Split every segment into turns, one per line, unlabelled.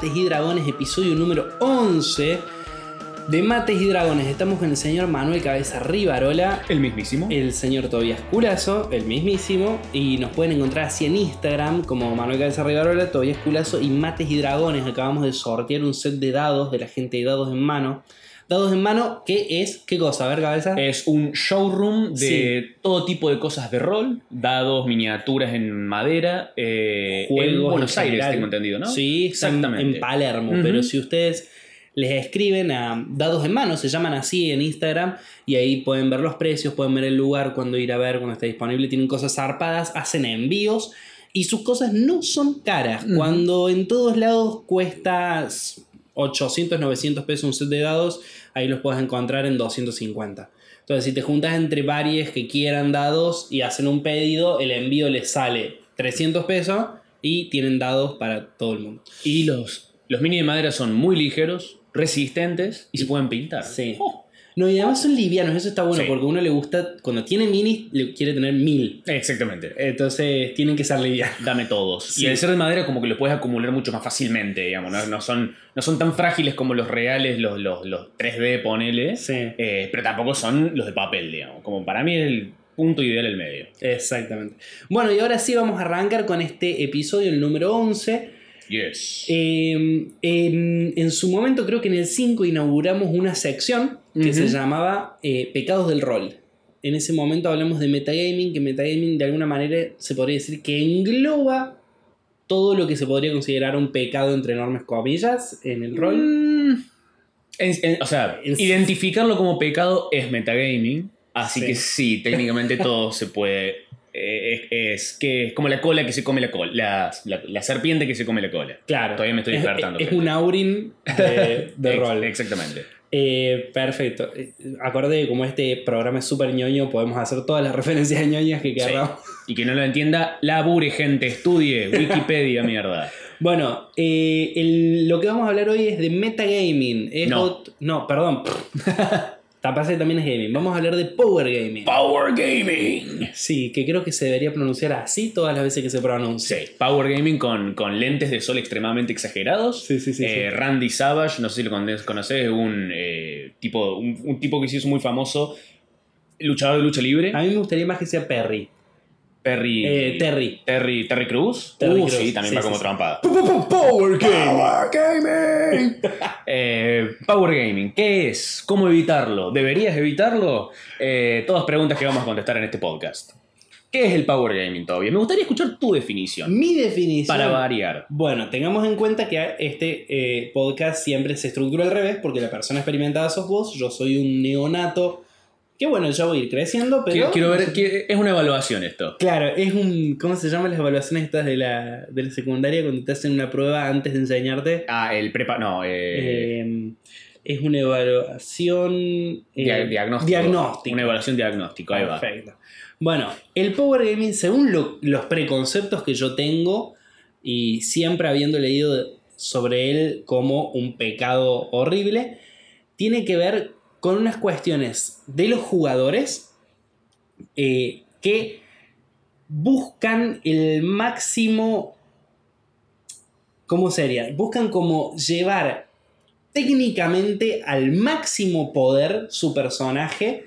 Mates y Dragones, episodio número 11 de Mates y Dragones. Estamos con el señor Manuel Cabeza Rivarola,
El mismísimo.
el señor Tobias Culazo, el mismísimo, y nos pueden encontrar así en Instagram como Manuel Cabeza Rivarola, Tobias Culazo y Mates y Dragones. Acabamos de sortear un set de dados de la gente de Dados en Mano. Dados en Mano, ¿qué es? ¿Qué cosa? A ver, Cabeza.
Es un showroom de todo tipo de cosas de rol, dados, miniaturas en madera, eh, en
Juegos
Buenos
en
Aires, tengo entendido, ¿no?
Sí, en-
exactamente.
En Palermo, pero si ustedes les escriben a Dados en Mano, se llaman así en Instagram, y ahí pueden ver los precios, pueden ver el lugar, cuando ir a ver, cuando está disponible, tienen cosas zarpadas, hacen envíos, y sus cosas no son caras. Cuando en todos lados cuesta 800, 900 pesos un set de dados, ahí los puedes encontrar en 250. Entonces, si te juntas entre varios que quieran dados y hacen un pedido, el envío les sale 300 pesos y tienen dados para todo el mundo.
Y los, los mini de madera son muy ligeros, resistentes y se pueden pintar.
Sí.
Oh,
No, y además son livianos, eso está bueno
Sí.
porque a uno le gusta, cuando tiene minis, le quiere tener mil.
exactamente.
Entonces, tienen que ser livianos.
Dame todos.
Sí.
Y al ser de madera, como que los puedes acumular mucho más fácilmente, digamos. No, no son, no son tan frágiles como los reales, los, los, los 3D, ponele.
Sí,
eh, pero tampoco son los de papel, digamos. Como para mí es el punto ideal el medio.
exactamente. Bueno, y ahora sí vamos a arrancar con este episodio, el número 11.
Yes.
Eh, en, en su momento, creo que en el 5 inauguramos una sección que se llamaba eh, Pecados del Rol. En ese momento hablamos de metagaming, que metagaming de alguna manera se podría decir que engloba todo lo que se podría considerar un pecado entre enormes comillas en el rol.
Mm, en- en- o sea,
En-
identificarlo como pecado es metagaming. Así
Sí.
que sí, técnicamente todo se puede. Eh, es, es que es como la cola que se come la cola. La, la- la serpiente que se come la cola.
Claro.
Todavía me estoy
Es-
despertando,
Es, un aurin de, rol.
Exactamente.
Eh, perfecto. Eh, Acordé que como este programa es súper ñoño, podemos hacer todas las referencias ñoñas que
Sí.
queramos.
Y que no lo entienda, labure, gente, estudie. Wikipedia, mierda.
Bueno, eh, el- lo que vamos a hablar hoy es de metagaming. Es
No.
ot- no, perdón. Tapase también es gaming. Vamos a hablar de power gaming.
Power Gaming.
Sí, que creo que se debería pronunciar así todas las veces que se pronuncia.
Sí, Power Gaming con, con lentes de sol extremadamente exagerados.
Sí, sí, sí,
Eh,
sí.
Randy Savage, no sé si lo conoces, conoces, es un, eh, tipo, un, un tipo que se hizo muy famoso, luchador de lucha libre.
A mí me gustaría más que sea Perry.
Perry.
Eh, Terry.
Terry, Terry Cruz.
Terry
Uh,
Crews,
sí, también
sí,
va
sí,
como
sí.
trampada.
Power
Gaming. Eh, Power Gaming, ¿qué es? ¿Cómo evitarlo? ¿Deberías evitarlo? Eh, todas preguntas que vamos a contestar en este podcast. ¿Qué es el Power Gaming todavía? Me gustaría escuchar tu definición.
Mi definición.
Para variar.
Bueno, tengamos en cuenta que este eh, podcast siempre se estructura al revés, porque la persona experimentada sos vos, yo soy un neonato, que bueno, ya voy a ir creciendo, pero...
Quiero, quiero ver, que- es una evaluación esto.
Claro, es un... ¿Cómo se llaman las evaluaciones estas de la, de la secundaria cuando te hacen una prueba antes de enseñarte?
Ah, el prepa. No, eh,
Eh, es una evaluación... eh,
dia- diagnóstico.
diagnóstico.
Una evaluación diagnóstico, ahí va.
Perfecto. Bueno, el Power Gaming, según lo- los preconceptos que yo tengo, y siempre habiendo leído sobre él como un pecado horrible, tiene que ver con unas cuestiones de los jugadores eh, que buscan el máximo. ¿Cómo sería? Buscan como llevar técnicamente al máximo poder su personaje,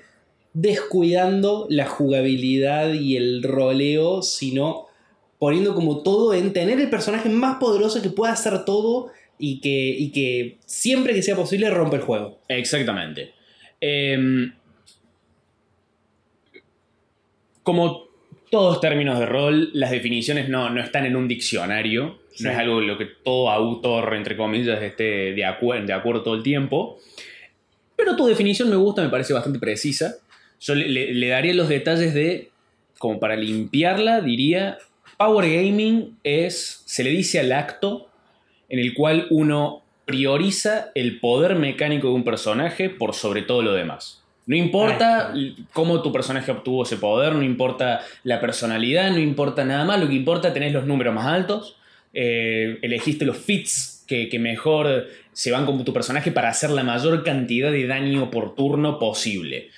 descuidando la jugabilidad y el roleo, sino poniendo como todo en tener el personaje más poderoso que pueda hacer todo y que, y que siempre que sea posible rompe el juego.
Exactamente. Em, como todos términos de rol, las definiciones no, no están en un diccionario.
Sí.
No es algo en lo que todo autor, entre comillas, esté de, acuer- de acuerdo todo el tiempo. Pero tu definición me gusta, me parece bastante precisa. Yo le, le- le daría los detalles de, como para limpiarla, diría, Power Gaming es, se le dice al acto en el cual uno prioriza el poder mecánico de un personaje por sobre todo lo demás. No importa cómo tu personaje obtuvo ese poder, no importa la personalidad, no importa nada más, lo que importa es tener los números más altos, eh, elegiste los fits que, que mejor se van con tu personaje para hacer la mayor cantidad de daño por turno posible.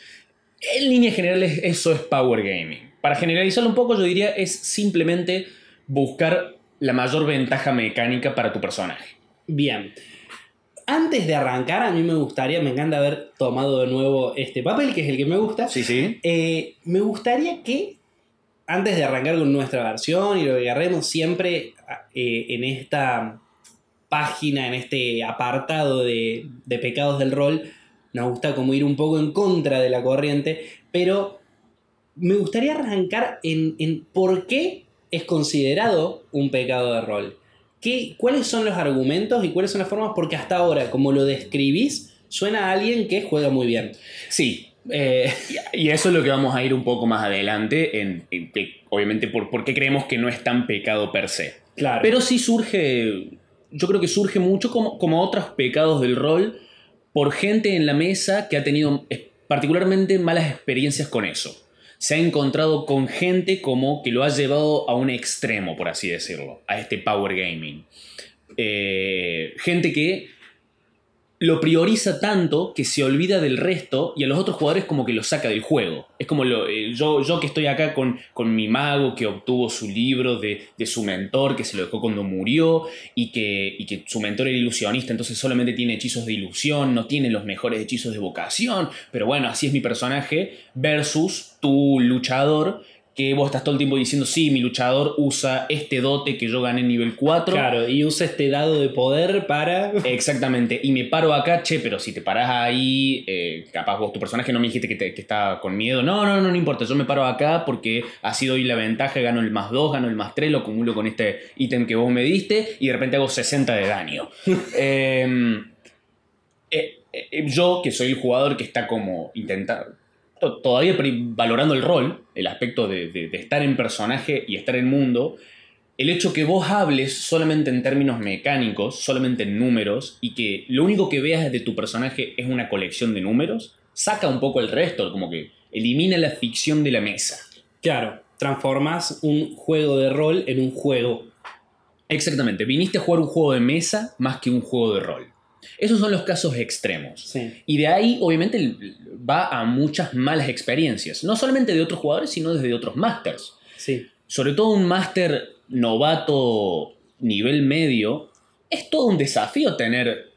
En líneas generales eso es Power Gaming. Para generalizarlo un poco yo diría es simplemente buscar la mayor ventaja mecánica para tu personaje.
Bien. Antes de arrancar, a mí me gustaría, me encanta haber tomado de nuevo este papel, que es el que me gusta.
Sí, sí.
Eh, me gustaría que, antes de arrancar con nuestra versión y lo que agarremos siempre eh, en esta página, en este apartado de, de pecados del rol, nos gusta como ir un poco en contra de la corriente, pero me gustaría arrancar en, en por qué es considerado un pecado de rol. ¿Qué, ¿Cuáles son los argumentos y cuáles son las formas? Porque hasta ahora, como lo describís, suena a alguien que juega muy bien.
Sí. eh, y eso es lo que vamos a ir un poco más adelante, en, en obviamente, por, por qué creemos que no es tan pecado per se.
Claro.
Pero sí surge, yo creo que surge mucho como, como otros pecados del rol por gente en la mesa que ha tenido particularmente malas experiencias con eso. Se ha encontrado con gente como que lo ha llevado a un extremo, por así decirlo, a este power gaming. Eh, gente que lo prioriza tanto que se olvida del resto y a los otros jugadores como que lo saca del juego. Es como lo, eh, yo, yo que estoy acá con, con mi mago que obtuvo su libro de, de su mentor, que se lo dejó cuando murió y que, y que su mentor era ilusionista, entonces solamente tiene hechizos de ilusión, no tiene los mejores hechizos de vocación, pero bueno, así es mi personaje, versus tu luchador que vos estás todo el tiempo diciendo, sí, mi luchador usa este dote que yo gané en nivel 4.
Claro, y usa este dado de poder para.
Exactamente, y me paro acá, che, pero si te parás ahí, eh, capaz vos, tu personaje no me dijiste que, te- que está con miedo. No, no, no, no importa, yo me paro acá porque así doy la ventaja, gano el más 2, gano el más 3, lo acumulo con este ítem que vos me diste y de repente hago 60 de daño. Em, eh, eh, yo, que soy el jugador que está como intentando, todavía valorando el rol, el aspecto de, de- de estar en personaje y estar en mundo, el hecho que vos hables solamente en términos mecánicos, solamente en números, y que lo único que veas de tu personaje es una colección de números, saca un poco el resto, como que elimina la ficción de la mesa.
Claro, transformas un juego de rol en un juego.
Exactamente, viniste a jugar un juego de mesa más que un juego de rol. Esos son los casos extremos.
Sí.
Y de ahí, obviamente, va a muchas malas experiencias. No solamente de otros jugadores, sino desde otros masters.
Sí.
Sobre todo un máster novato nivel medio, es todo un desafío tener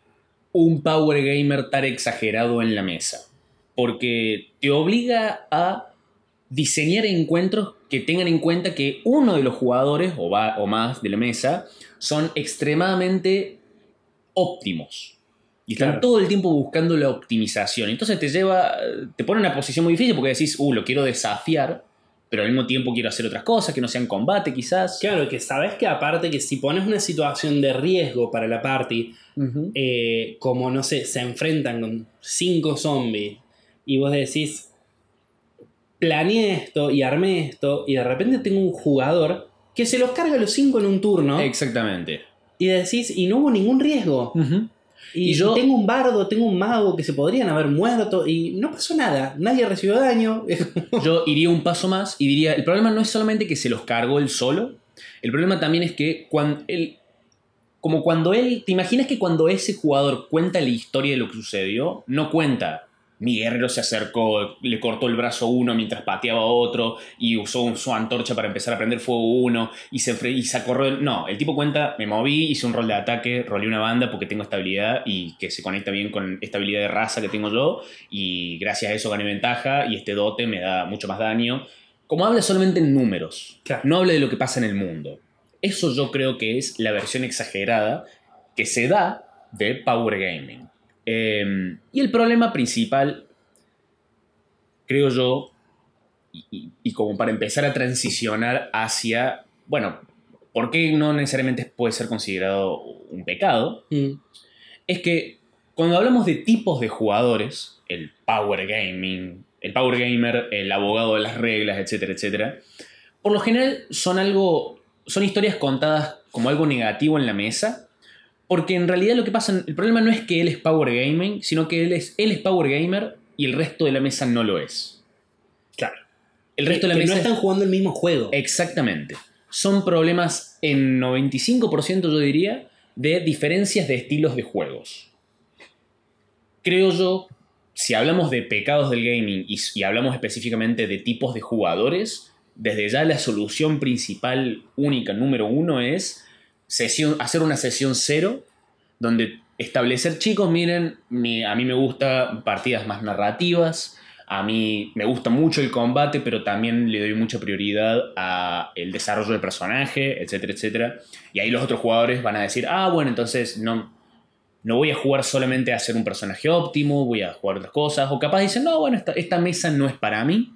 un power gamer tan exagerado en la mesa. Porque te obliga a diseñar encuentros que tengan en cuenta que uno de los jugadores o, va, o más de la mesa son extremadamente óptimos. Y están
Claro.
todo el tiempo buscando la optimización. Entonces te lleva, te pone en una posición muy difícil porque decís, uh, lo quiero desafiar, pero al mismo tiempo quiero hacer otras cosas que no sean combate quizás.
Claro, que sabes que aparte que si pones una situación de riesgo para la party, eh, como no sé, se enfrentan con cinco zombies y vos decís, planeé esto y armé esto y de repente tengo un jugador que se los carga los cinco en un turno
Exactamente.
y decís, y no hubo ningún riesgo.
Ujú.
Y,
Y yo-
tengo un bardo, tengo un mago que se podrían haber muerto y no pasó nada, nadie recibió daño.
Yo iría un paso más y diría, el problema no es solamente que se los cargó él solo, el problema también es que cuando él, como cuando él, ¿te imaginas que cuando ese jugador cuenta la historia de lo que sucedió, no cuenta, mi guerrero se acercó, le cortó el brazo a uno mientras pateaba a otro y usó un- su antorcha para empezar a prender fuego uno y se, y se acorrió, no, el tipo cuenta, me moví, hice un rol de ataque, rolé una banda porque tengo estabilidad y que se conecta bien con esta habilidad de raza que tengo yo y gracias a eso gané ventaja y este dote me da mucho más daño. Como habla solamente en números,
Claro.
no habla de lo que pasa en el mundo. Eso yo creo que es la versión exagerada que se da de Power Gaming. Eh, y el problema principal, creo yo, y, y- y como para empezar a transicionar hacia, bueno, ¿por qué no necesariamente puede ser considerado un pecado?
Mm,
es que cuando hablamos de tipos de jugadores, el power gaming, el power gamer, el abogado de las reglas, etcétera, etcétera, por lo general son algo, son historias contadas como algo negativo en la mesa, porque en realidad lo que pasa, el problema no es que él es power gaming, sino que él es, él es power gamer y el resto de la mesa no lo es.
claro.
El resto de la
que
mesa
no
es-
están jugando el mismo juego.
Exactamente. Son problemas en 95% yo diría de diferencias de estilos de juegos. Creo yo, si hablamos de pecados del gaming y, y hablamos específicamente de tipos de jugadores, desde ya la solución principal, única, número uno es sesión, hacer una sesión cero, donde establecer, chicos, miren, mi- a mí me gusta partidas más narrativas, a mí me gusta mucho el combate, pero también le doy mucha prioridad a el desarrollo del personaje, etcétera, etcétera. Y ahí los otros jugadores van a decir, ah, bueno, entonces no, no voy a jugar solamente a ser un personaje óptimo, voy a jugar otras cosas. O capaz dicen, no, bueno, esta, esta mesa no es para mí.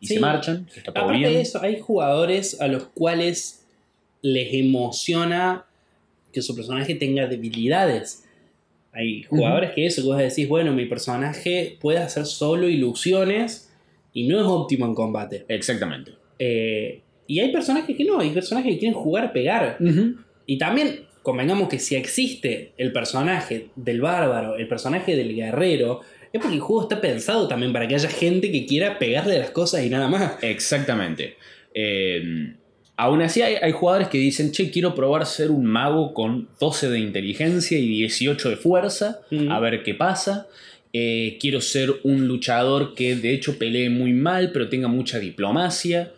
Y
Sí.
se marchan, está todo
Aparte
bien.
de eso, hay jugadores a los cuales les emociona que su personaje tenga debilidades. Hay jugadores que eso, que vos decís, bueno, mi personaje puede hacer solo ilusiones y no es óptimo en combate.
Exactamente.
Eh, y hay personajes que no, hay personajes que quieren jugar a pegar. Y también, convengamos que si existe el personaje del bárbaro, el personaje del guerrero, es porque el juego está pensado también para que haya gente que quiera pegarle las cosas y nada más.
Exactamente. Eh, aún así hay, hay jugadores que dicen, che, quiero probar ser un mago con 12 de inteligencia y 18 de fuerza,
Mm.
a ver qué pasa. Eh, quiero ser un luchador que de hecho pelee muy mal, pero tenga mucha diplomacia.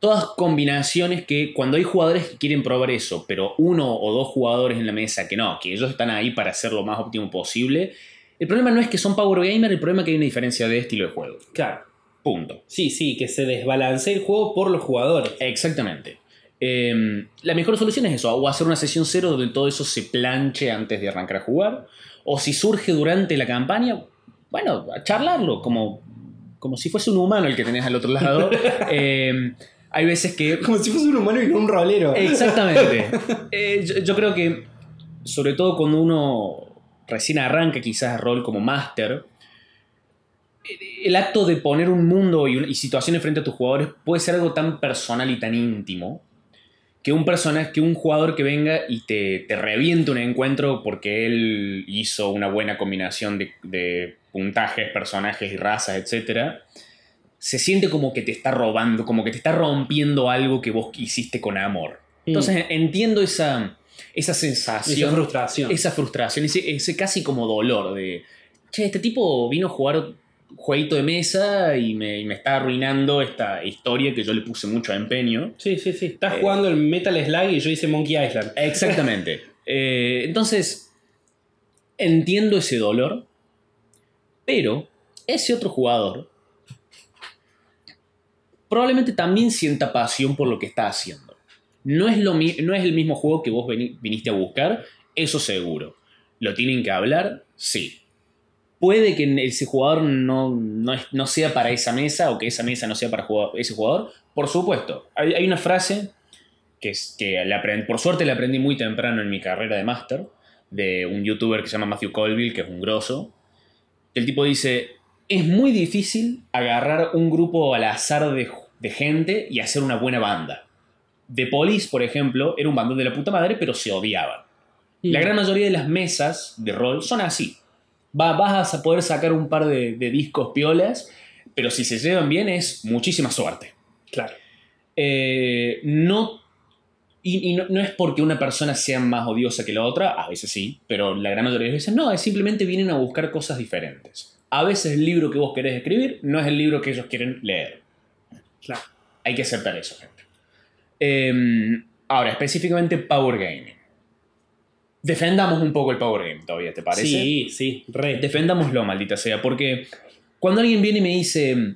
Todas combinaciones que cuando hay jugadores que quieren probar eso, pero uno o dos jugadores en la mesa que no, que ellos están ahí para hacer lo más óptimo posible, el problema no es que son Power Gamer, el problema es que hay una diferencia de estilo de juego.
Claro.
Punto.
Sí, sí, que se desbalancee el juego por los jugadores.
Exactamente. Eh, la mejor solución es eso, o hacer una sesión cero donde todo eso se planche antes de arrancar a jugar, o si surge durante la campaña, bueno, a charlarlo, como, como si fuese un humano el que tenés al otro lado. Eh, hay veces que...
Como si fuese un humano y no un rolero.
Exactamente. Eh, yo, yo creo que, sobre todo cuando uno recién arranca quizás rol como máster, el acto de poner un mundo y, y situaciones frente a tus jugadores puede ser algo tan personal y tan íntimo que un personaje, que un jugador que venga y te, te reviente un encuentro porque él hizo una buena combinación de, de puntajes, personajes y razas, etcétera, se siente como que te está robando, como que te está rompiendo algo que vos hiciste con amor. Entonces entiendo esa, esa sensación,
Esa frustración.
esa frustración, ese, ese casi como dolor de, che, este tipo vino a jugar jueguito de mesa y me, y me está arruinando esta historia que yo le puse mucho empeño.
Sí, sí, sí. Estás
Eh.
jugando el Metal Slug y yo hice Monkey Island.
Exactamente. Eh, entonces, entiendo ese dolor, pero ese otro jugador probablemente también sienta pasión por lo que está haciendo. No es, lo mi- no es el mismo juego que vos viniste a buscar, eso seguro. ¿Lo tienen que hablar? Sí. Puede que ese jugador no, no, sea para esa mesa o que esa mesa no sea para ese jugador. Por supuesto. Hay, hay una frase que, es, que la por suerte la aprendí muy temprano en mi carrera de máster, de un youtuber que se llama Matthew Colville, que es un grosso. El tipo dice, es muy difícil agarrar un grupo al azar de, de gente y hacer una buena banda. The Police, por ejemplo, era un bandón de la puta madre, pero se odiaban. La gran mayoría de las mesas de rol son así. Va- vas a poder sacar un par de, de discos piolas, pero si se llevan bien es muchísima suerte.
Claro.
Eh, no, y, y no, no es porque una persona sea más odiosa que la otra, a veces sí, pero la gran mayoría de veces no, es simplemente vienen a buscar cosas diferentes. A veces el libro que vos querés escribir no es el libro que ellos quieren leer.
Claro.
Hay que aceptar eso, gente. Eh, ahora, específicamente Power Gaming. Defendamos un poco el Power Gaming todavía, ¿te parece?
Sí, sí, re.
Defendámoslo, maldita sea, porque cuando alguien viene y me dice,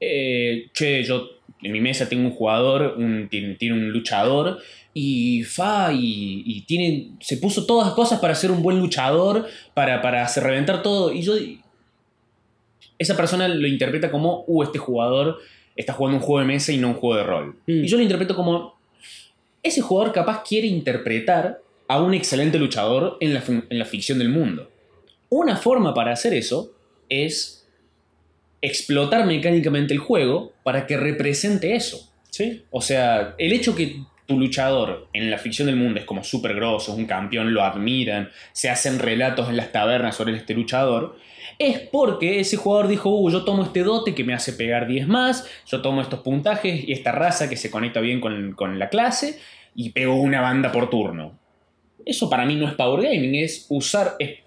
eh, che, yo en mi mesa tengo un jugador, un- tiene, tiene un luchador, y fa, y, y tiene, se puso todas las cosas para ser un buen luchador, para, para hacer reventar todo, y yo, esa persona lo interpreta como, uh, este jugador está jugando un juego de mesa y no un juego de rol.
Mm.
Y yo lo interpreto como, ese jugador capaz quiere interpretar a un excelente luchador en la, en la ficción del mundo. Una forma para hacer eso es explotar mecánicamente el juego para que represente eso.
Sí.
O sea, el hecho que tu luchador en la ficción del mundo es como súper grosso, es un campeón, lo admiran, se hacen relatos en las tabernas sobre este luchador, es porque ese jugador dijo, uh, yo tomo este dote que me hace pegar 10 más, yo tomo estos puntajes y esta raza que se conecta bien con, con la clase y pego una banda por turno. Eso para mí no es Power Gaming, es usar, es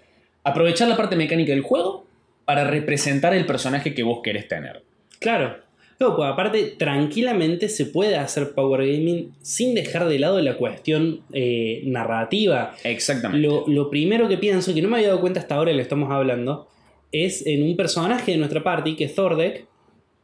aprovechar la parte mecánica del juego para representar el personaje que vos querés tener.
Claro. Claro, pues aparte, tranquilamente se puede hacer Power Gaming sin dejar de lado la cuestión eh, narrativa.
Exactamente.
Lo, lo primero que pienso, que no me había dado cuenta hasta ahora y lo estamos hablando, es en un personaje de nuestra party, que es Thordek,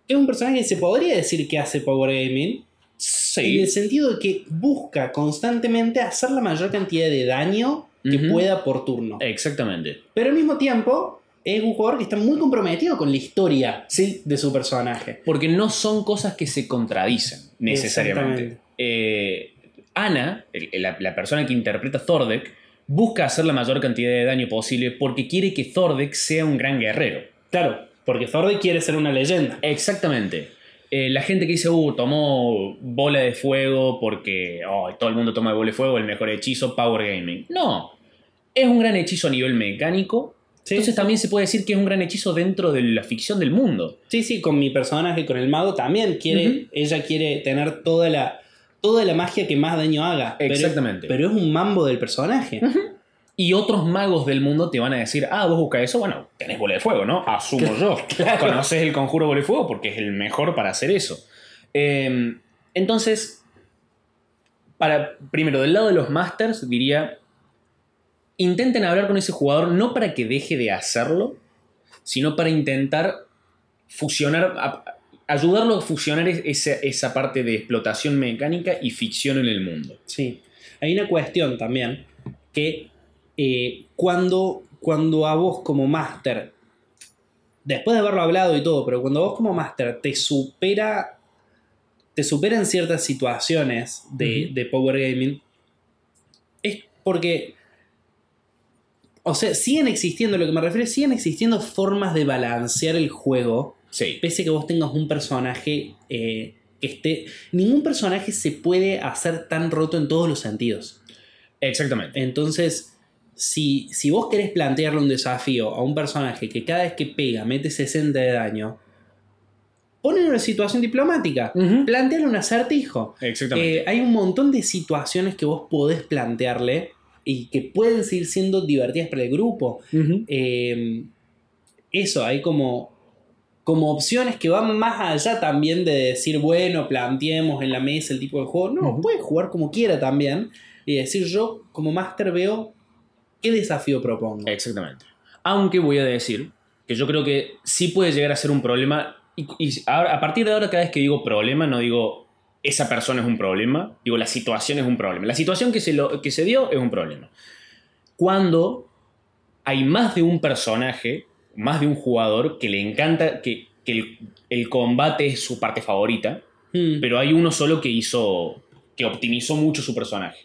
que es un personaje que se podría decir que hace Power Gaming, en
Sí.
el sentido de que busca constantemente hacer la mayor cantidad de daño que pueda por turno.
Exactamente.
Pero al mismo tiempo, es un jugador que está muy comprometido con la historia
Sí.
de su personaje.
Porque no son cosas que se contradicen necesariamente. Eh, Ana, el- la, la persona que interpreta a Thordek, busca hacer la mayor cantidad de daño posible porque quiere que Thordek sea un gran guerrero.
Claro, porque Thordek quiere ser una leyenda.
Exactamente. Eh, la gente que dice, uh, tomó bola de fuego porque oh, todo el mundo toma bola de fuego, el mejor hechizo, Power Gaming. No. Es un gran hechizo a nivel mecánico.
Sí.
Entonces también se puede decir que es un gran hechizo dentro de la ficción del mundo.
Sí, sí, con mi personaje, con el mago, también quiere, ella quiere tener toda la, toda la magia que más daño haga.
Exactamente.
Pero, es un mambo del personaje.
Y otros magos del mundo te van a decir, ah, vos buscas eso, bueno, tenés bola de fuego, ¿no? Asumo yo.
Claro.
Conoces el conjuro bola de fuego porque es el mejor para hacer eso. Eh, entonces, para, primero, del lado de los masters, diría, intenten hablar con ese jugador no para que deje de hacerlo, sino para intentar fusionar, a- ayudarlo a fusionar es- esa, esa parte de explotación mecánica y ficción en el mundo.
Sí. Hay una cuestión también que eh, cuando, cuando a vos como máster, después de haberlo hablado y todo, pero cuando vos como máster te supera, te superan ciertas situaciones de, de Power Gaming, es porque, o sea, siguen existiendo, lo que me refiero es, siguen existiendo formas de balancear el juego
Sí.
pese a que vos tengas un personaje eh, que esté. Ningún personaje se puede hacer tan roto en todos los sentidos.
Exactamente.
Entonces, si, si vos querés plantearle un desafío a un personaje que cada vez que pega mete 60 de daño, ponle en una situación diplomática.
Ujú.
Planteale un acertijo.
Exactamente.
Eh, hay un montón de situaciones que vos podés plantearle y que pueden seguir siendo divertidas para el grupo. Eh, eso, hay como, como opciones que van más allá también de decir, bueno, planteemos en la mesa el tipo de juego. No,
Ujú.
puede jugar como quiera también y decir, yo como máster veo qué desafío propongo.
Exactamente. Aunque voy a decir que yo creo que sí puede llegar a ser un problema. Y, a partir de ahora, cada vez que digo problema, no digo esa persona es un problema, digo la situación es un problema. La situación que se, lo, que se dio es un problema. Cuando hay más de un personaje, más de un jugador que le encanta, que, que el, el combate es su parte favorita,
Hmm,
pero hay uno solo que hizo, que optimizó mucho su personaje.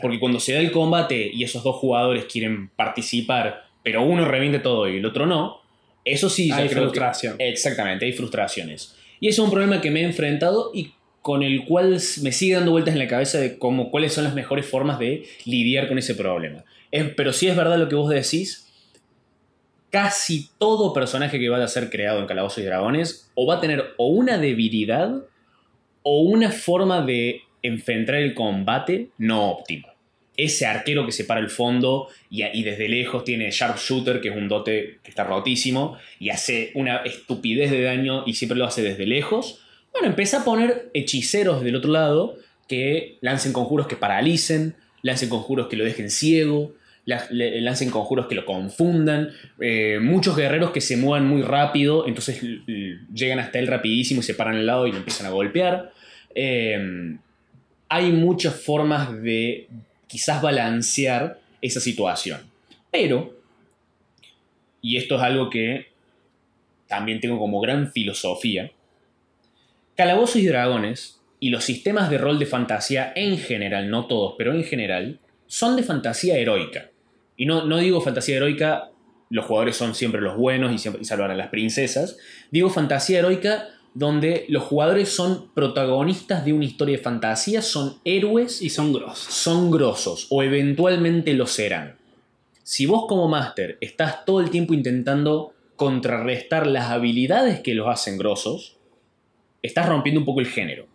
Porque cuando se da el combate y esos dos jugadores quieren participar, pero uno reviente todo y el otro no, eso sí ya
hay
que-
frustración.
exactamente, hay frustraciones. Y eso es un problema que me he enfrentado y con el cual me sigue dando vueltas en la cabeza de cómo, cuáles son las mejores formas de lidiar con ese problema. Es- pero sí es verdad lo que vos decís, casi todo personaje que vaya a ser creado en Calabozos y Dragones o va a tener o una debilidad o una forma de enfrentar el combate no óptima. Ese arquero que se para el fondo y, desde lejos tiene Sharpshooter, que es un dote que está rotísimo, y hace una estupidez de daño y siempre lo hace desde lejos. Bueno, empieza a poner hechiceros del otro lado que lancen conjuros que paralicen, lancen conjuros que lo dejen ciego, lancen conjuros que lo confundan, eh, muchos guerreros que se muevan muy rápido, entonces llegan hasta él rapidísimo y se paran al lado y lo empiezan a golpear. Eh, hay muchas formas de quizás balancear esa situación. Pero, y esto es algo que también tengo como gran filosofía, Calabozos y Dragones y los sistemas de rol de fantasía en general, no todos, pero en general, son de fantasía heroica. Y no, no digo fantasía heroica, los jugadores son siempre los buenos y, siempre, y a las princesas. Digo fantasía heroica donde los jugadores son protagonistas de una historia de fantasía, son héroes
Y son grosos.
son grosos o eventualmente lo serán. Si vos como máster estás todo el tiempo intentando contrarrestar las habilidades que los hacen grosos, estás rompiendo un poco el género.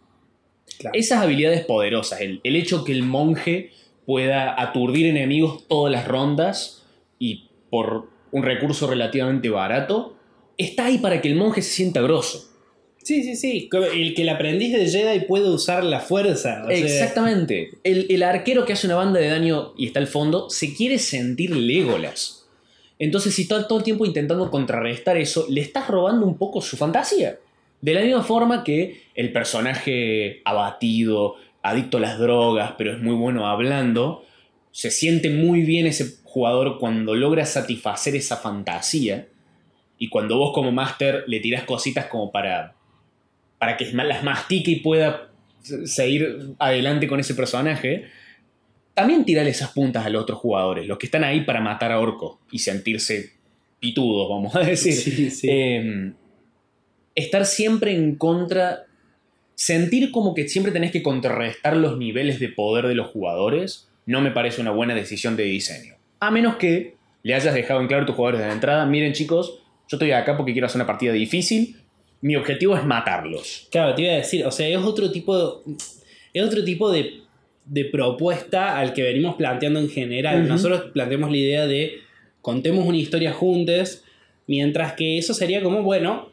Claro.
Esas habilidades poderosas, el, el hecho que el monje pueda aturdir enemigos todas las rondas y por un recurso relativamente barato, está ahí para que el monje se sienta grosso.
Sí, sí, sí. El que el aprendiz de Jedi puede usar la fuerza.
Exactamente. El, el arquero que hace una banda de daño y está al fondo se quiere sentir Legolas. Entonces, si está todo el tiempo intentando contrarrestar eso, le estás robando un poco su fantasía. De la misma forma que el personaje abatido, adicto a las drogas, pero es muy bueno hablando, se siente muy bien ese jugador cuando logra satisfacer esa fantasía. Y cuando vos como máster le tirás cositas como para, para que las mastique y pueda seguir adelante con ese personaje, también tirale esas puntas a los otros jugadores, los que están ahí para matar a Orco y sentirse pitudos, vamos a decir.
Sí, sí.
Eh, estar siempre en contra, sentir como que siempre tenés que contrarrestar los niveles de poder de los jugadores, no me parece una buena decisión de diseño. A menos que le hayas dejado en claro a tus jugadores de la entrada, miren chicos, yo estoy acá porque quiero hacer una partida difícil, mi objetivo es matarlos.
Claro, te iba a decir, o sea, es otro tipo de, es otro tipo de, de propuesta al que venimos planteando en general. Nosotros planteamos la idea de contemos una historia juntos, mientras que eso sería como, bueno,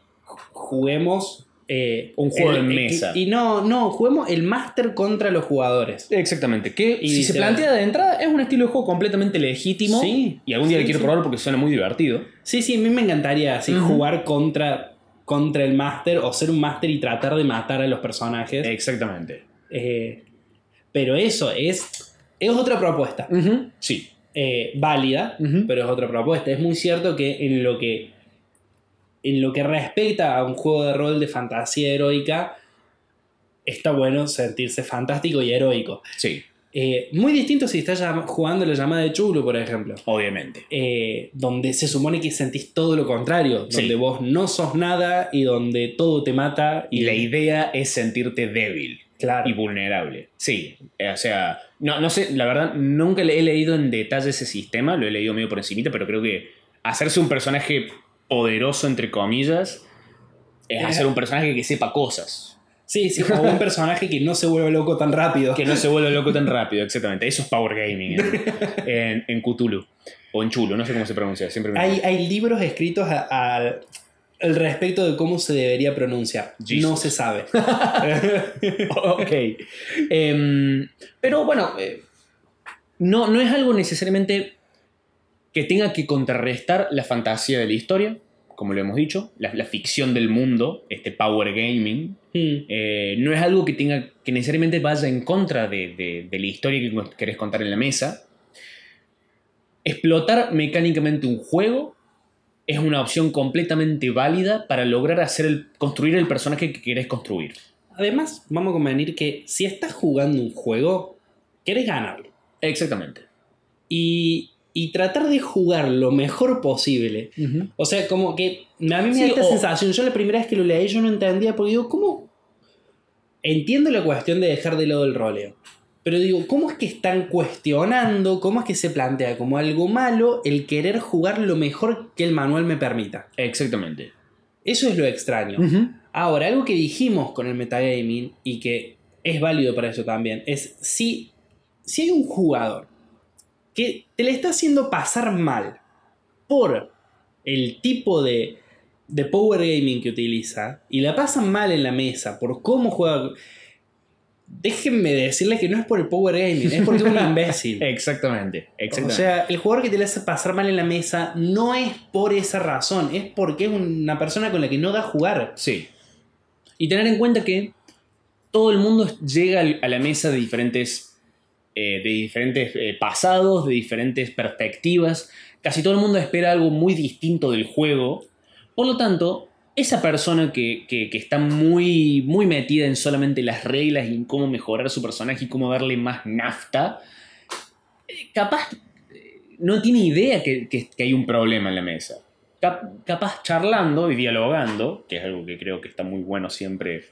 juguemos eh,
Un juego de mesa.
Y no, no, juguemos el máster contra los jugadores.
Exactamente, que
Y
si se
te-
plantea de entrada es un estilo de juego completamente legítimo
Sí,
y algún día
sí,
le quiero
sí.
probar porque suena muy divertido.
Sí, sí, a mí me encantaría así, jugar contra, contra el máster o ser un máster y tratar de matar a los personajes.
Exactamente.
Eh, pero eso es, es otra propuesta.
Sí.
eh, válida, pero es otra propuesta. Es muy cierto que en lo que en lo que respecta a un juego de rol de fantasía heroica, está bueno sentirse fantástico y heroico.
Sí,
Eh, muy distinto si estás jugando la llamada de Chulo, por ejemplo.
obviamente.
eh, donde se supone que sentís todo lo contrario,
Sí.
donde vos no sos nada y donde todo te mata.
Y la idea es sentirte débil
claro.
y vulnerable. Sí, eh, o sea, no, no sé, la verdad, nunca le he leído en detalle ese sistema, lo he leído medio por encimita, pero creo que hacerse un personaje poderoso, entre comillas, es hacer un personaje que sepa cosas.
Sí, sí, o un personaje que no se vuelve loco tan rápido.
Que no se vuelve loco tan rápido, exactamente. Eso es Power Gaming en, en, en Cthulhu. O en Chulo, no sé cómo se pronuncia. Siempre me...
Hay, hay libros escritos a- a- al respecto de cómo se debería pronunciar.
Jesus.
No se sabe.
ok. Em, pero bueno, eh, no, no es algo necesariamente que tenga que contrarrestar la fantasía de la historia, como lo hemos dicho, la, la ficción del mundo, este power gaming.
Hmm.
eh, no es algo que tenga que necesariamente vaya en contra de, de- de la historia que querés contar en la mesa. Explotar mecánicamente un juego es una opción completamente válida para lograr hacer el, construir el personaje que querés construir.
Además, vamos a convenir que si estás jugando un juego, querés ganarlo.
Exactamente.
Y, y tratar de jugar lo mejor posible. O sea, como que a mí me
Sí,
da esta
o-
sensación. Yo la primera vez que lo leí yo no entendía porque digo, ¿cómo? Entiendo la cuestión de dejar de lado el roleo. Pero digo, ¿cómo es que están cuestionando, cómo es que se plantea como algo malo el querer jugar lo mejor que el manual me permita?
Exactamente.
Eso es lo extraño. Ahora, algo que dijimos con el metagaming y que es válido para eso también, es si, si hay un jugador que te le está haciendo pasar mal por el tipo de, de power gaming que utiliza y la pasan mal en la mesa por cómo juega. Déjenme decirles que no es por el power gaming, es porque es un imbécil.
Exactamente.
O
Exactamente.
sea, el jugador que te le hace pasar mal en la mesa no es por esa razón, es porque es una persona con la que no da a jugar.
sí. Y tener en cuenta que todo el mundo llega a la mesa de diferentes, eh, de diferentes eh, pasados, de diferentes perspectivas. Casi todo el mundo espera algo muy distinto del juego. Por lo tanto, esa persona que, que- que está muy, muy metida en solamente las reglas y en cómo mejorar su personaje y cómo darle más nafta, eh, capaz no tiene idea que, que- que hay un problema en la mesa. Cap- capaz charlando y dialogando, que es algo que creo que está muy bueno siempre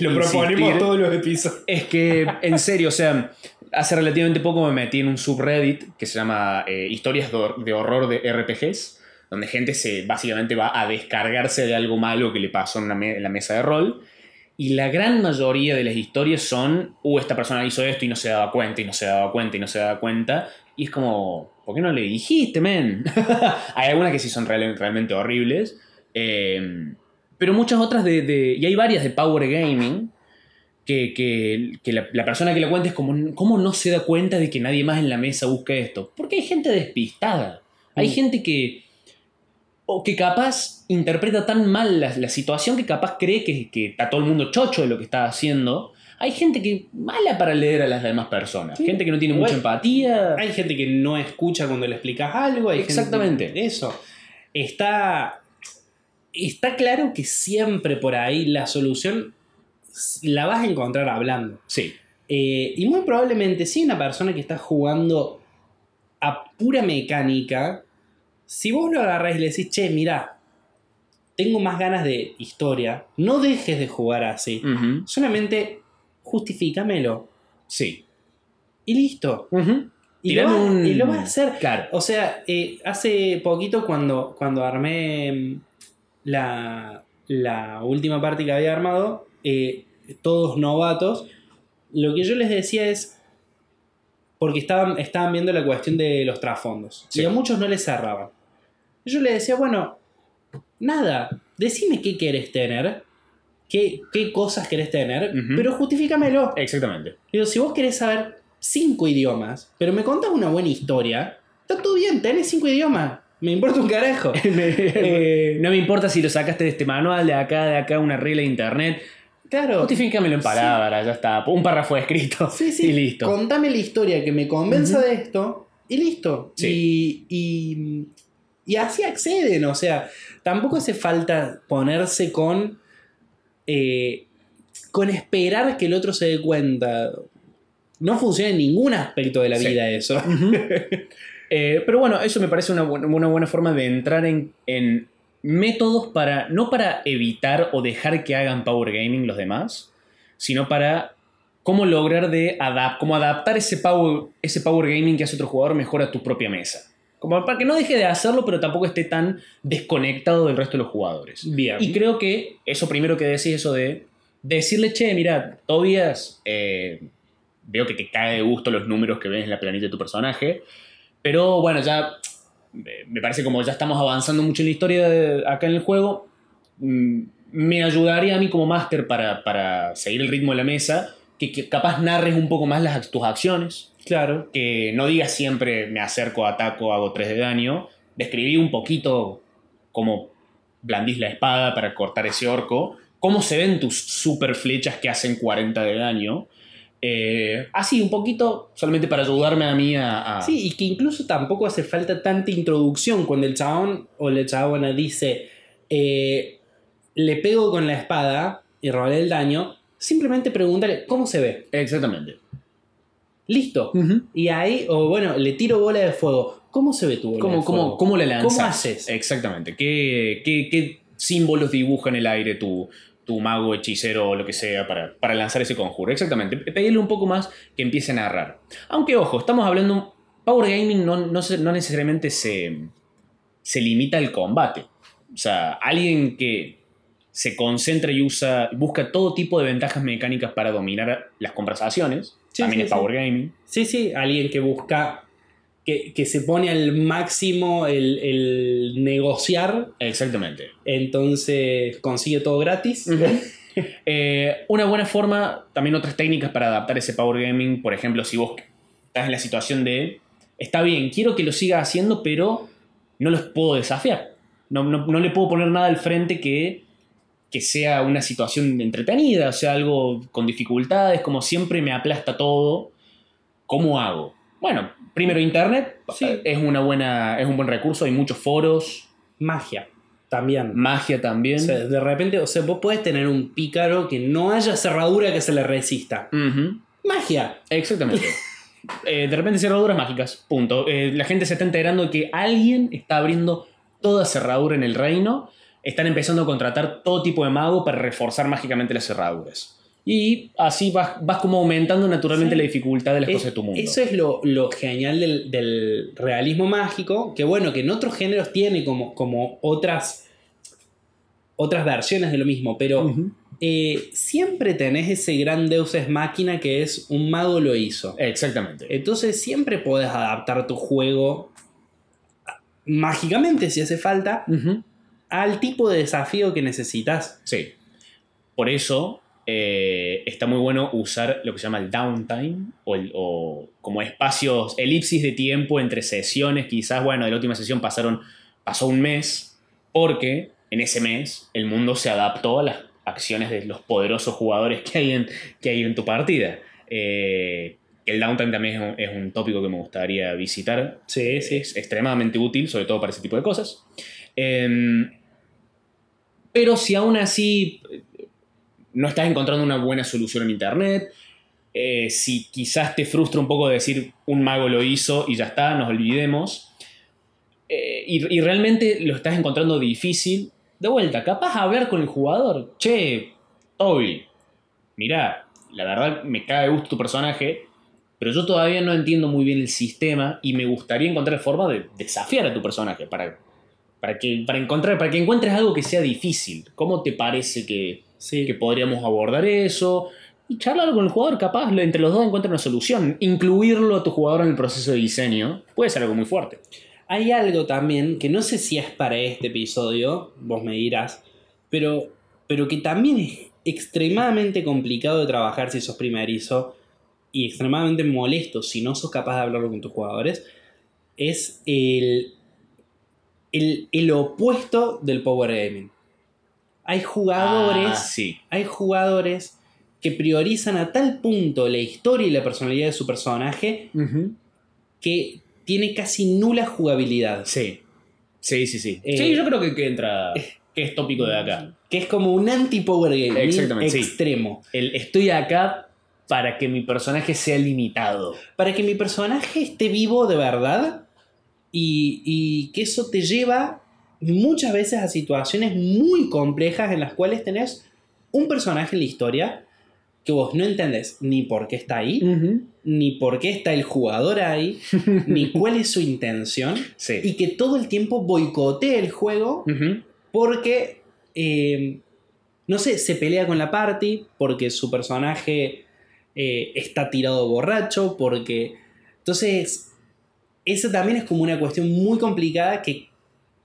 Lo
proponemos
todos los episodios.
es que, en serio, o sea, hace relativamente poco me metí en un subreddit que se llama eh, Historias de, hor- de horror de RPGs, donde gente se básicamente va a descargarse de algo malo que le pasó en, la mesa de rol. Y la gran mayoría de las historias son, uh, esta persona hizo esto y no se daba cuenta, y no se daba cuenta, y no se daba cuenta. Y es como, ¿por qué no le dijiste, men? Hay algunas que sí son real- realmente horribles. eh, Pero muchas otras de- Y hay varias de Power Gaming. Que, que- que la, la persona que la cuenta es como, ¿cómo no se da cuenta de que nadie más en la mesa busca esto? Porque hay gente despistada. Hay
Mm.
gente que. O que capaz interpreta tan mal la, la situación que capaz cree que, que está todo el mundo chocho de lo que está haciendo. Hay gente que mala para leer a las demás personas.
Sí.
Gente que no tiene mucha empatía.
Hay gente que no escucha cuando le explicas algo. Hay gente
Exactamente.
eso. Está. Está claro que siempre por ahí la solución la vas a encontrar hablando.
Sí.
Eh, y muy probablemente, si una persona que está jugando a pura mecánica, si vos lo agarrás y le decís, che, mirá, tengo más ganas de historia, no dejes de jugar así. Solamente justifícamelo.
Sí.
Y listo. Y lo, va,
un-
y lo vas a hacer.
Claro.
O sea, eh, hace poquito cuando, cuando armé mm, la, la última parte que había armado, eh, todos novatos, lo que yo les decía es, porque estaban, estaban viendo la cuestión de los trasfondos,
Sí.
y a muchos no les cerraban. Yo les decía, bueno, nada, decime qué querés tener, qué, qué cosas querés tener, pero justifícamelo.
Exactamente.
Digo, si vos querés saber cinco idiomas, pero me contás una buena historia, está todo bien, tenés cinco idiomas. Me importa un carajo. Eh,
no me importa si lo sacaste de este manual, de acá, de acá, una regla de internet.
Claro.
Justifícamelo en
Sí.
palabras, ya está. Un párrafo escrito.
Sí, sí.
Y listo.
Contame la historia que me convenza de esto y listo.
Sí.
Y, y, y así acceden. O sea, tampoco hace falta ponerse con. eh, con esperar que el otro se dé cuenta. No funciona en ningún aspecto de la
Sí.
vida eso.
Eh, pero bueno, eso me parece una, buena- una buena forma de entrar en, en métodos para, no para evitar o dejar que hagan Power Gaming los demás, sino para cómo lograr de adap cómo adaptar ese power, ese power Gaming que hace otro jugador mejor a tu propia mesa. Como para que no deje de hacerlo, pero tampoco esté tan desconectado del resto de los jugadores.
Bien.
Y creo que eso primero que decís, eso de decirle, che, mira, Tobias, eh, veo que te cae de gusto los números que ves en la planilla de tu personaje, pero bueno, ya me parece como ya estamos avanzando mucho en la historia de- acá en el juego, mm, me ayudaría a mí como máster para, para seguir el ritmo de la mesa, que, que capaz narres un poco más las, tus acciones,
Claro.
que no digas siempre me acerco, ataco, hago 3 de daño. Describí un poquito cómo blandís la espada para cortar ese orco, cómo se ven tus super flechas que hacen 40 de daño. Eh, así, un poquito, solamente para ayudarme a mí a... a-
Sí, y que incluso tampoco hace falta tanta introducción cuando el chabón o la chabona dice eh, le pego con la espada y robaré el daño, simplemente pregúntale cómo se ve.
Exactamente.
Listo. Y ahí, o bueno, le tiro bola de fuego. ¿Cómo se ve tu bola de
¿Cómo,
fuego?
cómo, cómo le lanzas?
¿Cómo haces?
Exactamente. ¿Qué, qué, qué símbolos dibuja en el aire tu, tu mago, hechicero o lo que sea para, para lanzar ese conjuro? Exactamente. Pedirle un poco más que empiece a narrar. Aunque, ojo, estamos hablando... Power Gaming no, no, no necesariamente se, se limita al combate. O sea, alguien que se concentra y usa, busca todo tipo de ventajas mecánicas para dominar las conversaciones,
Sí,
también
sí,
es Power Gaming.
Sí, sí, alguien que busca, que, que se pone al máximo el, el negociar,
Exactamente.
entonces consigue todo gratis.
Eh, una buena forma, también otras técnicas para adaptar ese Power Gaming, por ejemplo, si vos estás en la situación de, está bien, quiero que lo siga haciendo, pero no los puedo desafiar. No, no- no le puedo poner nada al frente que, que sea una situación entretenida, o sea, algo con dificultades, como siempre me aplasta todo. ¿Cómo hago? Bueno, primero Internet
Sí.
es, una buena, es un buen recurso, hay muchos foros,
Magia, también.
magia también.
O sea, de repente, o sea, vos podés tener un pícaro que no haya cerradura que se le resista. Magia.
Exactamente. Eh, de repente cerraduras mágicas, punto. Eh, la gente se está enterando de que alguien está abriendo toda cerradura en el reino. Están empezando a contratar todo tipo de mago para reforzar mágicamente las cerraduras. Y así vas, vas como aumentando naturalmente
Sí.
la dificultad de las
Es-
cosas de tu mundo.
Eso es lo, lo genial del, del realismo mágico, que bueno, que en otros géneros tiene como, como otras, otras versiones de lo mismo, pero eh, siempre tenés ese gran Deus es máquina que es un mago lo hizo.
Exactamente.
Entonces siempre podés adaptar tu juego mágicamente si hace falta al tipo de desafío que necesitas.
Sí. Por eso eh, está muy bueno usar lo que se llama el downtime o, el- o como espacios, elipsis de tiempo entre sesiones. Quizás, bueno, de la última sesión pasaron, pasó un mes porque en ese mes el mundo se adaptó a las acciones de los poderosos jugadores que hay en, que hay en tu partida. Eh, el downtime también es un, es un tópico que me gustaría visitar.
Sí,
Es extremadamente útil, sobre todo para ese tipo de cosas. Em, pero si aún así no estás encontrando una buena solución en Internet, eh, si quizás te frustra un poco decir un mago lo hizo y ya está, nos olvidemos, eh, y, y realmente lo estás encontrando difícil, de vuelta, capaz hablar con el jugador, che, Toby, mirá, la verdad me cae de gusto tu personaje, pero yo todavía no entiendo muy bien el sistema y me gustaría encontrar forma de desafiar a tu personaje para, para, que, para, encontrar, para que encuentres algo que sea difícil. ¿Cómo te parece que,
Sí.
que podríamos abordar eso? Y charlar con el jugador, capaz entre los dos encuentran una solución. Incluirlo a tu jugador en el proceso de diseño puede ser algo muy fuerte.
Hay algo también que no sé si es para este episodio, vos me dirás, pero, pero que también es extremadamente complicado de trabajar si sos primerizo y extremadamente molesto si no sos capaz de hablarlo con tus jugadores, es el, el, el opuesto del power gaming. Hay jugadores,
Ah, sí.
hay jugadores que priorizan a tal punto la historia y la personalidad de su personaje que tiene casi nula jugabilidad.
Sí. Sí, sí, sí.
Eh,
sí, yo creo que, que entra. que es tópico de acá.
Que es como un anti-power gaming
Exactamente, sí.
extremo.
El estoy acá para que mi personaje sea limitado.
Para que mi personaje esté vivo de verdad y, y que eso te lleva muchas veces a situaciones muy complejas en las cuales tenés un personaje en la historia que vos no entendés ni por qué está ahí, ni por qué está el jugador ahí, ni cuál es su intención,
Sí.
y que todo el tiempo boicotea el juego porque, eh, no sé, se pelea con la party, porque su personaje eh, está tirado borracho, porque... Entonces, esa también es como una cuestión muy complicada que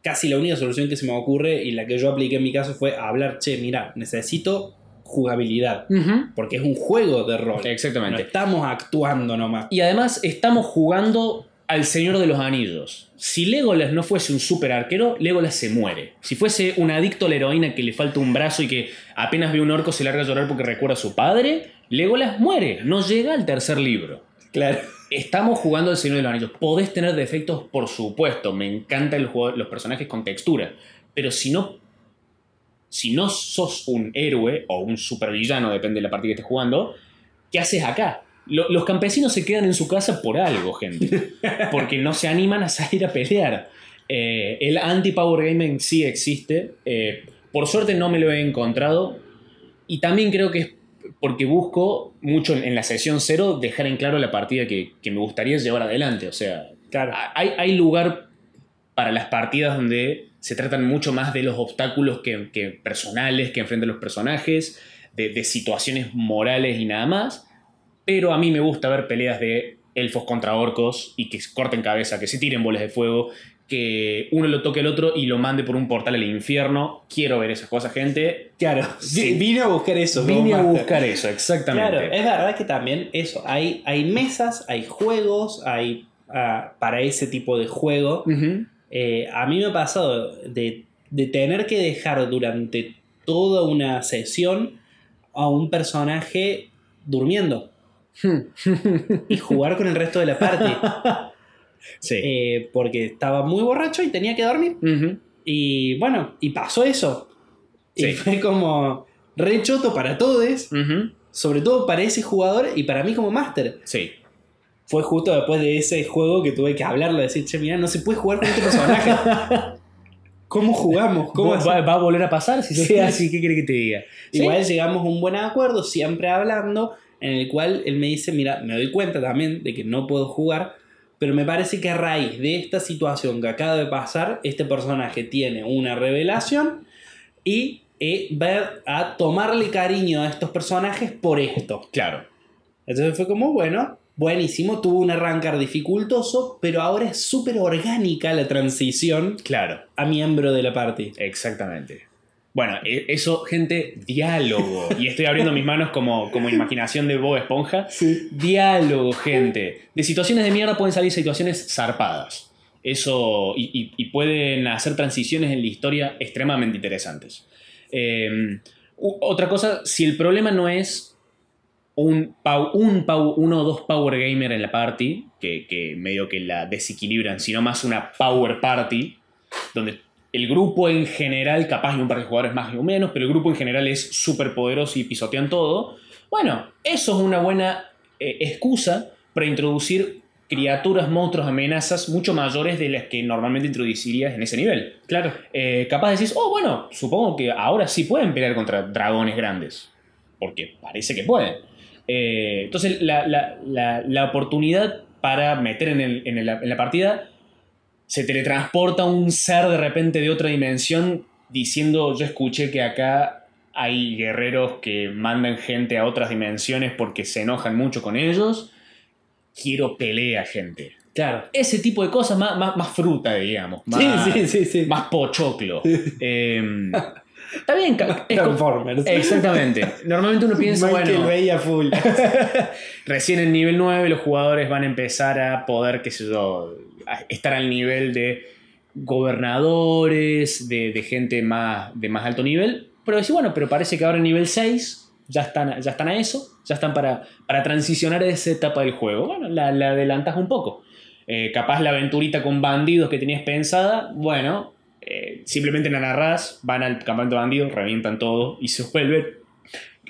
casi la única solución que se me ocurre y la que yo apliqué en mi caso fue hablar, che, mira, necesito jugabilidad, porque es un juego de rol. No
Exactamente.
estamos actuando nomás.
Y además estamos jugando al Señor de los Anillos. Si Legolas no fuese un super arquero, Legolas se muere. Si fuese un adicto a la heroína que le falta un brazo y que apenas ve un orco se larga a llorar porque recuerda a su padre, Legolas muere. No llega al tercer libro.
Claro.
Estamos jugando al Señor de los Anillos. Podés tener defectos, por supuesto. Me encantan los, personajes con textura. Pero si no. Si no sos un héroe o un supervillano, depende de la partida que estés jugando, ¿qué haces acá? Lo- los campesinos se quedan en su casa por algo, gente. Porque no se animan a salir a pelear. Eh, el anti-power gaming sí existe. Eh, por suerte no me lo he encontrado. Y también creo que es porque busco mucho en, en la sesión cero dejar en claro la partida que, que me gustaría llevar adelante. O sea,
Claro.
hay, hay lugar para las partidas donde se tratan mucho más de los obstáculos que, que personales que enfrentan los personajes, de, de situaciones morales y nada más. Pero a mí me gusta ver peleas de elfos contra orcos y que corten cabeza, que se tiren bolas de fuego, que uno lo toque al otro y lo mande por un portal al infierno. Quiero ver esas cosas, gente.
Claro.
Sí.
Vine a buscar eso.
Vine a buscar eso, exactamente.
Claro, es verdad que también eso, hay, hay mesas, hay juegos, hay ah, para ese tipo de juego. Eh, a mí me ha pasado de, de tener que dejar durante toda una sesión a un personaje durmiendo y jugar con el resto de la party.
Sí.
Eh, porque estaba muy borracho y tenía que dormir. Y bueno, y pasó eso. Y fue como re choto para todos, sobre todo para ese jugador y para mí como máster.
Sí.
Fue justo después de ese juego que tuve que hablarlo, decir, che, mira, no se puede jugar con este personaje. ¿Cómo jugamos? ¿Cómo
¿Va, a volver a pasar? Si
Sí.
sigue así, ¿qué quiere que te diga? Sí.
Igual llegamos a un buen acuerdo, siempre hablando, en el cual él me dice, mira, me doy cuenta también de que no puedo jugar, pero me parece que a raíz de esta situación que acaba de pasar, este personaje tiene una revelación y eh, va a tomarle cariño a estos personajes por esto.
Claro.
Entonces fue como, bueno, buenísimo, tuvo un arrancar dificultoso, pero ahora es súper orgánica la transición
Claro,
a miembro de la party.
exactamente. Bueno, e- eso, gente, diálogo. Y estoy abriendo mis manos como, como imaginación de Bob Esponja. Diálogo, gente. De situaciones de mierda pueden salir situaciones zarpadas. Eso, y, y- y pueden hacer transiciones en la historia extremadamente interesantes. Eh, u- otra cosa, si el problema no es un, pau- un pau- uno o dos power gamer en la party, que, que medio que la desequilibran, sino más una power party, donde el grupo en general, capaz de un par de jugadores más o menos, pero el grupo en general es súper poderoso y pisotean todo. Bueno, eso es una buena eh, excusa para introducir criaturas, monstruos, amenazas mucho mayores de las que normalmente introducirías en ese nivel.
Claro.
Eh, capaz decís, oh, bueno, supongo que ahora sí pueden pelear contra dragones grandes. Porque parece que pueden. Eh, entonces, la, la- la- la oportunidad para meter en, el- en el- en la partida se teletransporta un ser de repente de otra dimensión diciendo, yo escuché que acá hay guerreros que mandan gente a otras dimensiones porque se enojan mucho con ellos. Quiero pelea, gente.
Claro.
Ese tipo de cosas, más, más, más fruta, digamos. Más,
Sí, sí, sí, sí.
más pochoclo. Eh, está bien,
Transformers.
Exactamente. Normalmente uno piensa,
Michael
bueno,
Bay a full.
recién en nivel 9 los jugadores van a empezar a poder, qué sé yo, estar al nivel de gobernadores, de, gente más, de más alto nivel. Pero decir, bueno, pero parece que ahora en nivel 6 ya están, ya están a eso, ya están para, para transicionar a esa etapa del juego. Bueno, la, la adelantas un poco. Eh, capaz la aventurita con bandidos que tenías pensada, bueno, eh, simplemente la narrás, van al campamento de bandidos, revientan todo y se vuelven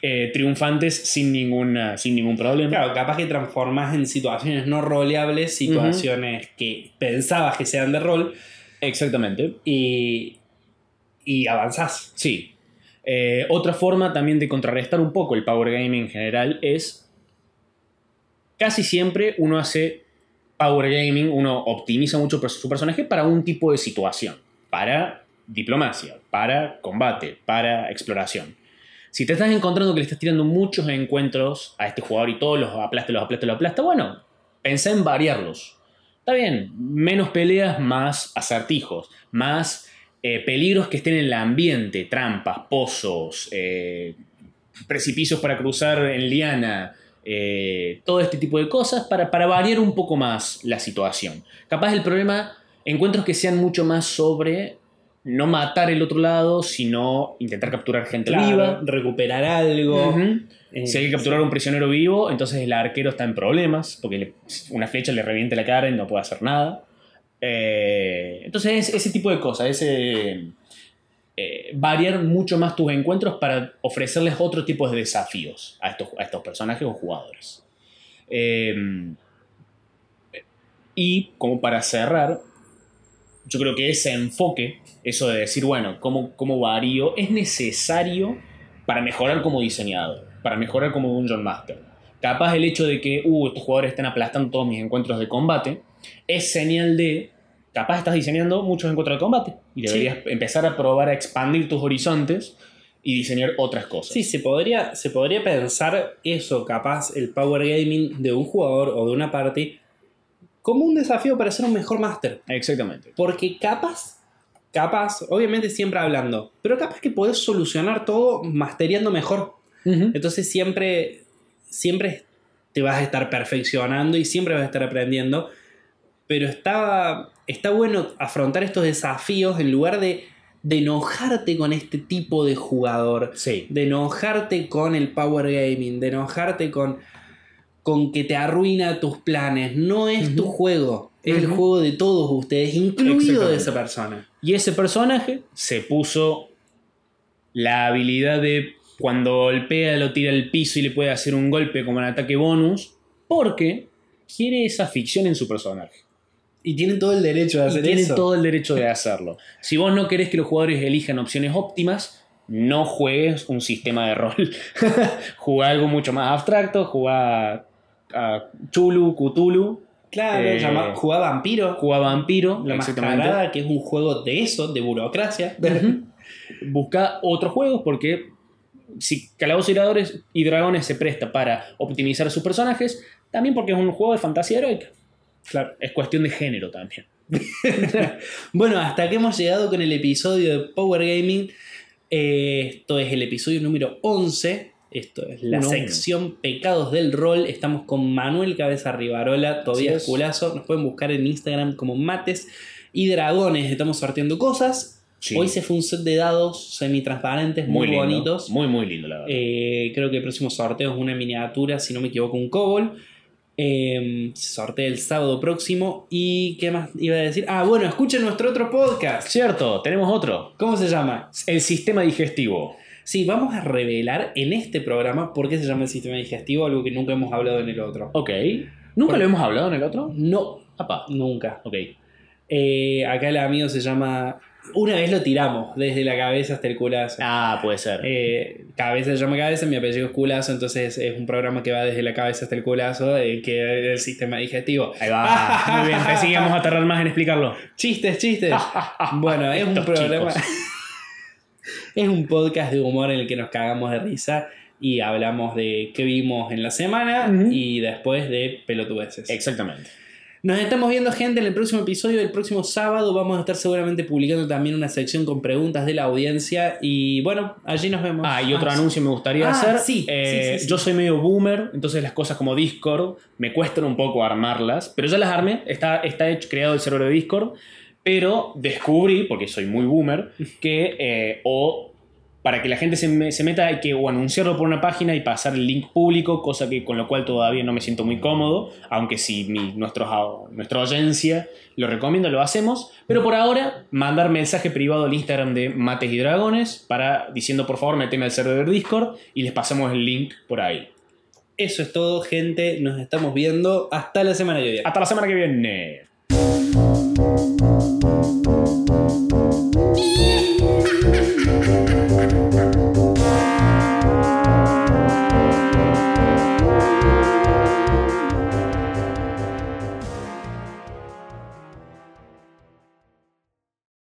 eh, triunfantes sin, ninguna, sin ningún problema.
Claro, capaz que transformás en situaciones no roleables, situaciones que pensabas que sean de rol
Exactamente.
y, y avanzás.
Sí. Eh, otra forma también de contrarrestar un poco el power gaming en general es casi siempre uno hace power gaming, uno optimiza mucho su personaje para un tipo de situación, para diplomacia, para combate, para exploración. Si te estás encontrando que le estás tirando muchos encuentros a este jugador y todos los aplasta, los aplasta, los aplasta, bueno, pensá en variarlos. Está bien, menos peleas, más acertijos, más eh, peligros que estén en el ambiente, trampas, pozos, eh, precipicios para cruzar en liana, eh, todo este tipo de cosas para, para variar un poco más la situación. Capaz el problema, encuentros que sean mucho más sobre no matar el otro lado, sino intentar capturar gente
Claro,
viva.
recuperar algo. Eh,
Si hay que capturar a un prisionero vivo, entonces el arquero está en problemas, porque le- una flecha le reviente la cara y no puede hacer nada. Eh, entonces, ese tipo de cosas, ese, eh, variar mucho más tus encuentros para ofrecerles otro tipo de desafíos a estos, a estos personajes o jugadores. Eh, y como para cerrar, yo creo que ese enfoque, eso de decir, bueno, ¿cómo, cómo varío? Es necesario para mejorar como diseñador, para mejorar como Dungeon Master. Capaz el hecho de que, uh, estos jugadores están aplastando todos mis encuentros de combate, es señal de, capaz estás diseñando muchos encuentros de combate y deberías empezar a probar a expandir tus horizontes y diseñar otras cosas.
Sí, se podría, se podría pensar eso, capaz, el power gaming de un jugador o de una party, como un desafío para ser un mejor máster.
Exactamente.
Porque capaz, capaz, obviamente siempre hablando, pero capaz que podés solucionar todo masteriando mejor. Entonces siempre, siempre te vas a estar perfeccionando y siempre vas a estar aprendiendo. Pero está, está bueno afrontar estos desafíos en lugar de, de enojarte con este tipo de jugador,
Sí.
de enojarte con el power gaming, de enojarte con, con que te arruina tus planes. No es tu juego, es el juego de todos ustedes, incluido de esa persona.
Y ese personaje se puso la habilidad de cuando golpea lo tira al piso y le puede hacer un golpe como un ataque bonus, porque quiere esa ficción en su personaje.
Y tienen todo el derecho de
Y
hacer
tiene
eso.
todo el derecho de hacerlo. Si vos no querés que los jugadores elijan opciones óptimas, no juegues un sistema de rol. Jugá algo mucho más abstracto, jugá a Chulu, Cthulhu,
Claro,
Eh,
llama- jugaba Vampiro,
jugá Vampiro,
La. Mascarada, que es un juego de eso, de burocracia.
Busca otros juegos porque si Calabozos y Dragones- y Dragones se presta para optimizar sus personajes, También porque es un juego de fantasía heroica.
Claro.
Es cuestión de género también.
bueno, hasta que hemos llegado con el episodio de Power Gaming. Eh, esto es el episodio número 11. Esto es la
No.
sección Pecados del Rol. Estamos con Manuel Cabeza Rivarola, Tobías
es.
Culazo. Nos pueden buscar en Instagram como Mates y Dragones. Estamos sorteando cosas.
Sí.
Hoy se fue un set de dados semitransparentes muy,
lindo.
bonitos.
Muy, muy lindo, la verdad.
Eh, creo que el próximo sorteo es una miniatura, si no me equivoco, un Cobol. Eh, se sortea el sábado próximo. ¿Y qué más iba a decir? Ah, bueno, escuchen nuestro otro podcast.
Cierto, tenemos otro.
¿Cómo se llama?
El sistema digestivo.
Sí, vamos a revelar en este programa por qué se llama el sistema digestivo, algo que nunca hemos hablado en el otro.
Ok. ¿Nunca lo hemos hablado en el otro?
No,
Apa.
nunca.
Ok.
Eh, acá el amigo se llama. Una vez lo tiramos, desde la cabeza hasta el culazo.
Ah, puede ser.
Eh, cabeza se llama cabeza, mi apellido es culazo, entonces es un programa que va desde la cabeza hasta el culazo, eh, que es el sistema digestivo.
Ahí va. Muy bien. Pensé que íbamos a tardar más en explicarlo.
Chistes, chistes. bueno, es un
Estos
programa.
chicos.
Es un podcast de humor en el que nos cagamos de risa y hablamos de qué vimos en la semana y después de pelotudeces.
Exactamente.
Nos estamos viendo, gente, en el próximo episodio. El próximo sábado vamos a estar seguramente publicando también una sección con preguntas de la audiencia. Y bueno, allí nos vemos.
Ah, y otro
Ah,
anuncio me gustaría
Ah,
hacer.
sí,
Eh,
sí, sí, sí.
Yo soy medio boomer, entonces las cosas como Discord me cuestan un poco armarlas, pero ya las armé, está, está hecho, creado el servidor de Discord, pero descubrí, porque soy muy boomer, que eh, o para que la gente se, me- se meta hay que o anunciarlo por una página y pasar el link público, cosa que con lo cual todavía no me siento muy cómodo, aunque si mi, nuestros- nuestra audiencia lo recomienda, lo hacemos. Pero por ahora, mandar mensaje privado al Instagram de Mates y Dragones para diciendo por favor meteme al servidor Discord y les pasamos el link por ahí.
Eso es todo, gente. Nos estamos viendo. Hasta la semana que viene.
Hasta la semana que viene.